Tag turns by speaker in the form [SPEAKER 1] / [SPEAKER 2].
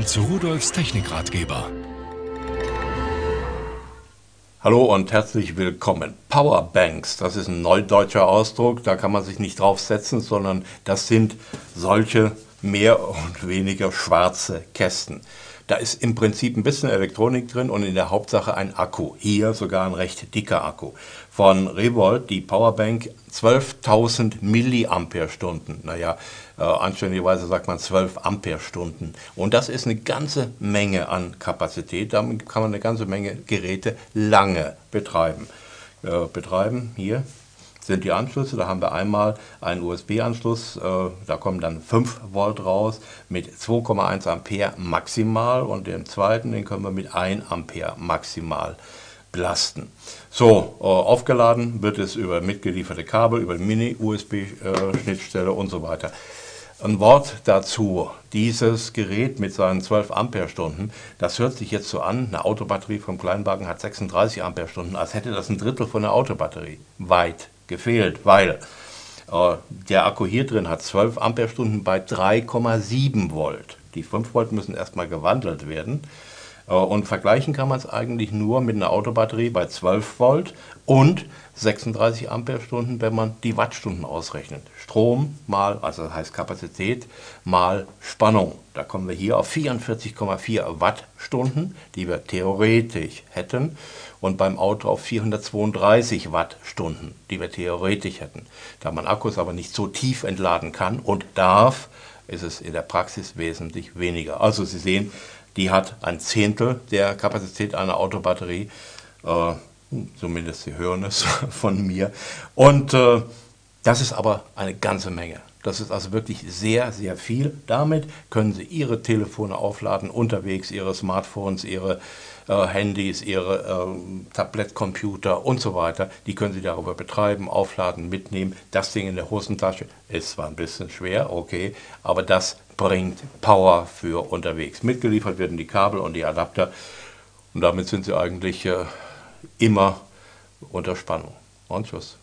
[SPEAKER 1] willkommen zu Rudolfs Technikratgeber.
[SPEAKER 2] Hallo und herzlich willkommen. Powerbanks, das ist ein neudeutscher Ausdruck, da kann man sich nicht draufsetzen, sondern das sind solche mehr und weniger schwarze Kästen. Da ist im Prinzip ein bisschen Elektronik drin und in der Hauptsache ein Akku. Hier sogar ein recht dicker Akku. Von Revolt, die Powerbank, 12.000 Milliampere-Stunden. Naja, äh, anständigerweise sagt man 12 Ampere-Stunden. Und das ist eine ganze Menge an Kapazität. Damit kann man eine ganze Menge Geräte lange betreiben. Äh, betreiben hier sind die Anschlüsse. Da haben wir einmal einen USB-Anschluss, äh, da kommen dann 5 Volt raus mit 2,1 Ampere maximal und den zweiten, den können wir mit 1 Ampere maximal belasten. So, äh, aufgeladen wird es über mitgelieferte Kabel, über Mini-USB-Schnittstelle und so weiter. Ein Wort dazu. Dieses Gerät mit seinen 12 Ampere-Stunden, das hört sich jetzt so an, eine Autobatterie vom Kleinwagen hat 36 Ampere-Stunden, als hätte das ein Drittel von der Autobatterie. Weit gefehlt, weil äh, der Akku hier drin hat 12 Ampere-Stunden bei 3,7 Volt. Die 5 Volt müssen erstmal gewandelt werden. Äh, und vergleichen kann man es eigentlich nur mit einer Autobatterie bei 12 Volt und 36 Ampere-Stunden, wenn man die Wattstunden ausrechnet. Strom mal, also das heißt Kapazität, mal Spannung. Da kommen wir hier auf 44,4 Wattstunden, die wir theoretisch hätten. Und beim Auto auf 432 Wattstunden, die wir theoretisch hätten. Da man Akkus aber nicht so tief entladen kann und darf, ist es in der Praxis wesentlich weniger. Also Sie sehen, die hat ein Zehntel der Kapazität einer Autobatterie. Äh, zumindest Sie hören es von mir. Und äh, das ist aber eine ganze Menge. Das ist also wirklich sehr, sehr viel. Damit können Sie Ihre Telefone aufladen, unterwegs, Ihre Smartphones, Ihre äh, Handys, Ihre äh, Tablettcomputer und so weiter. Die können Sie darüber betreiben, aufladen, mitnehmen. Das Ding in der Hosentasche ist zwar ein bisschen schwer, okay, aber das bringt Power für unterwegs. Mitgeliefert werden die Kabel und die Adapter und damit sind Sie eigentlich äh, immer unter Spannung. Und tschüss.